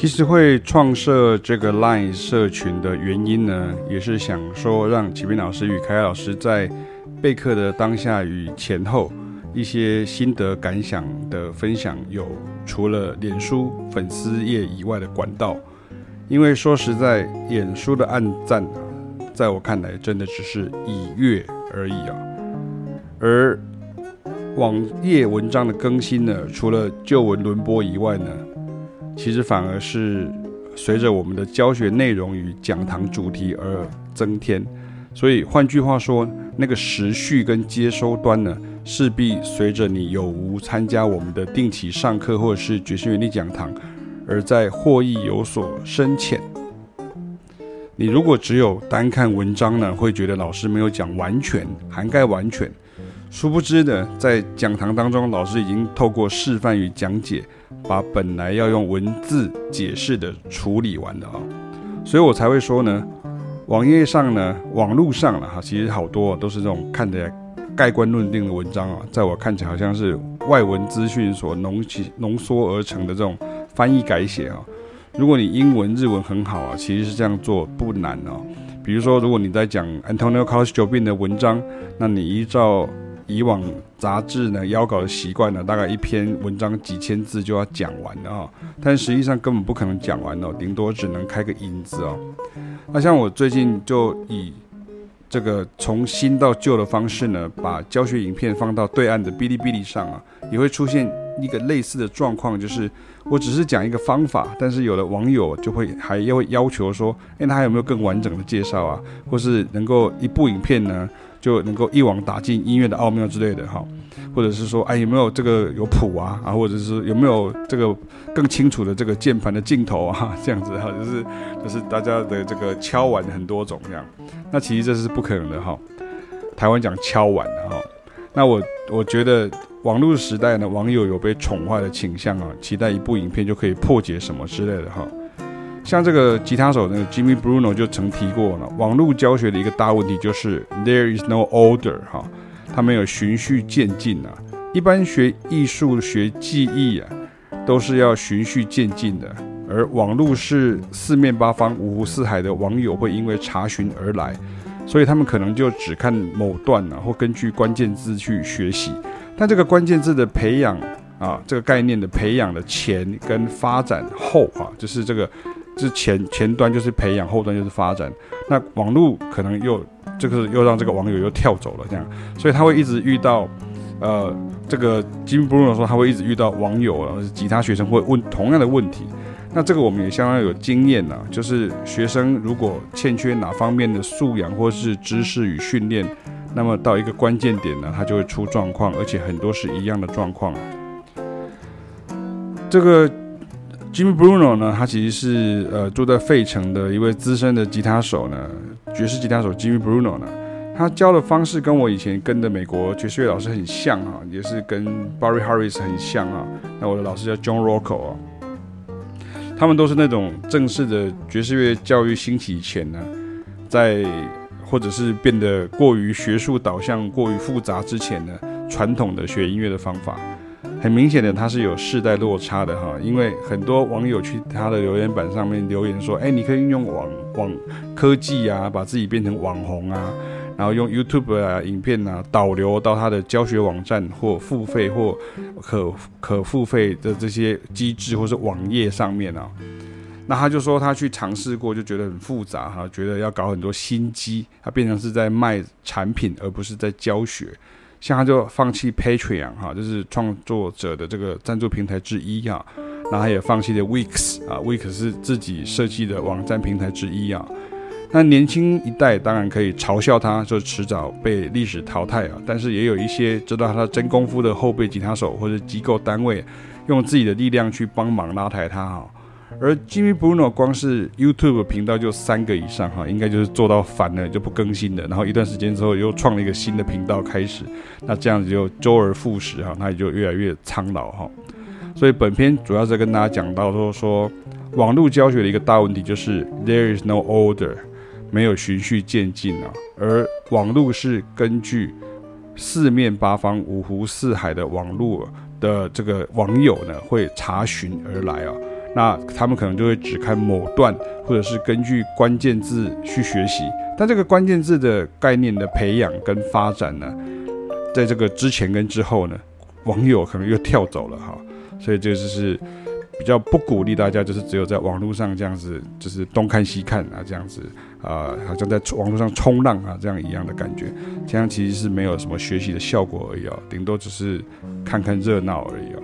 其实会创设这个 Line 社群的原因呢，也是想说让启斌老师与凯凯老师在备课的当下与前后一些心得感想的分享，有除了脸书粉丝页以外的管道。因为说实在，脸书的暗赞，在我看来真的只是以阅而已啊，而网页文章的更新呢，除了旧文轮播以外呢。其实反而是随着我们的教学内容与讲堂主题而增添，所以换句话说，那个时序跟接收端呢，势必随着你有无参加我们的定期上课或者是爵士原理讲堂，而在获益有所深浅。你如果只有单看文章呢，会觉得老师没有讲完全，涵盖完全。殊不知呢，在讲堂当中，老师已经透过示范与讲解，把本来要用文字解释的处理完的啊，所以我才会说呢，网页上呢，网络上了哈，其实好多都是这种看起来盖棺论定的文章啊，在我看起来好像是外文资讯所浓起浓缩而成的这种翻译改写啊。如果你英文、日文很好啊，其实是这样做不难哦。比如说，如果你在讲 Antonio Carlos Jobim 的文章，那你依照以往杂志呢邀稿的习惯呢，大概一篇文章几千字就要讲完了哈，但实际上根本不可能讲完哦，顶多只能开个引子哦。那像我最近就以这个从新到旧的方式呢，把教学影片放到对岸的哔哩哔哩上啊，也会出现一个类似的状况，就是我只是讲一个方法，但是有的网友就会还要要求说，哎，他还有没有更完整的介绍啊，或是能够一部影片呢？就能够一网打尽音乐的奥妙之类的哈，或者是说，哎，有没有这个有谱啊啊，或者是有没有这个更清楚的这个键盘的镜头啊，这样子哈，就是就是大家的这个敲碗很多种这样，那其实这是不可能的哈。台湾讲敲碗的哈，那我我觉得网络时代呢，网友有被宠坏的倾向啊，期待一部影片就可以破解什么之类的哈。像这个吉他手那个 Jimmy Bruno 就曾提过了，网络教学的一个大问题就是 There is no order 哈，它没有循序渐进啊。一般学艺术、学技艺啊，都是要循序渐进的，而网络是四面八方、五湖四海的网友会因为查询而来，所以他们可能就只看某段啊，或根据关键字去学习。但这个关键字的培养啊，这个概念的培养的前跟发展后啊，就是这个。是前前端就是培养，后端就是发展。那网络可能又这个又让这个网友又跳走了，这样，所以他会一直遇到，呃，这个金 Bruno 说他会一直遇到网友啊，吉他学生会问同样的问题。那这个我们也相当有经验呐，就是学生如果欠缺哪方面的素养或是知识与训练，那么到一个关键点呢，他就会出状况，而且很多是一样的状况。这个。Jimmy Bruno 呢，他其实是呃住在费城的一位资深的吉他手呢，爵士吉他手 Jimmy Bruno 呢，他教的方式跟我以前跟的美国爵士乐老师很像啊，也是跟 Barry Harris 很像啊。那我的老师叫 John Rocco 啊，他们都是那种正式的爵士乐教育兴起以前呢，在或者是变得过于学术导向、过于复杂之前呢，传统的学音乐的方法。很明显的，他是有世代落差的哈，因为很多网友去他的留言板上面留言说，哎，你可以运用网网科技啊，把自己变成网红啊，然后用 YouTube 啊影片啊导流到他的教学网站或付费或可可付费的这些机制或是网页上面啊，那他就说他去尝试过，就觉得很复杂哈，觉得要搞很多心机，他变成是在卖产品而不是在教学。像他就放弃 Patreon 哈，就是创作者的这个赞助平台之一哈，然后他也放弃了 Wix 啊，Wix 是自己设计的网站平台之一啊。那年轻一代当然可以嘲笑他，就迟早被历史淘汰啊。但是也有一些知道他真功夫的后辈吉他手或者机构单位，用自己的力量去帮忙拉抬他哈。而 Jimmy Bruno 光是 YouTube 频道就三个以上哈，应该就是做到烦了就不更新了，然后一段时间之后又创了一个新的频道开始，那这样子就周而复始哈，那也就越来越苍老哈。所以本篇主要是跟大家讲到说说网络教学的一个大问题就是 There is no order，没有循序渐进啊，而网络是根据四面八方、五湖四海的网络的这个网友呢会查询而来啊。那他们可能就会只看某段，或者是根据关键字去学习。但这个关键字的概念的培养跟发展呢，在这个之前跟之后呢，网友可能又跳走了哈，所以这就是比较不鼓励大家，就是只有在网络上这样子，就是东看西看啊，这样子啊、好像在网络上冲浪啊这样一样的感觉，这样其实是没有什么学习的效果而已哦，顶多只是看看热闹而已哦。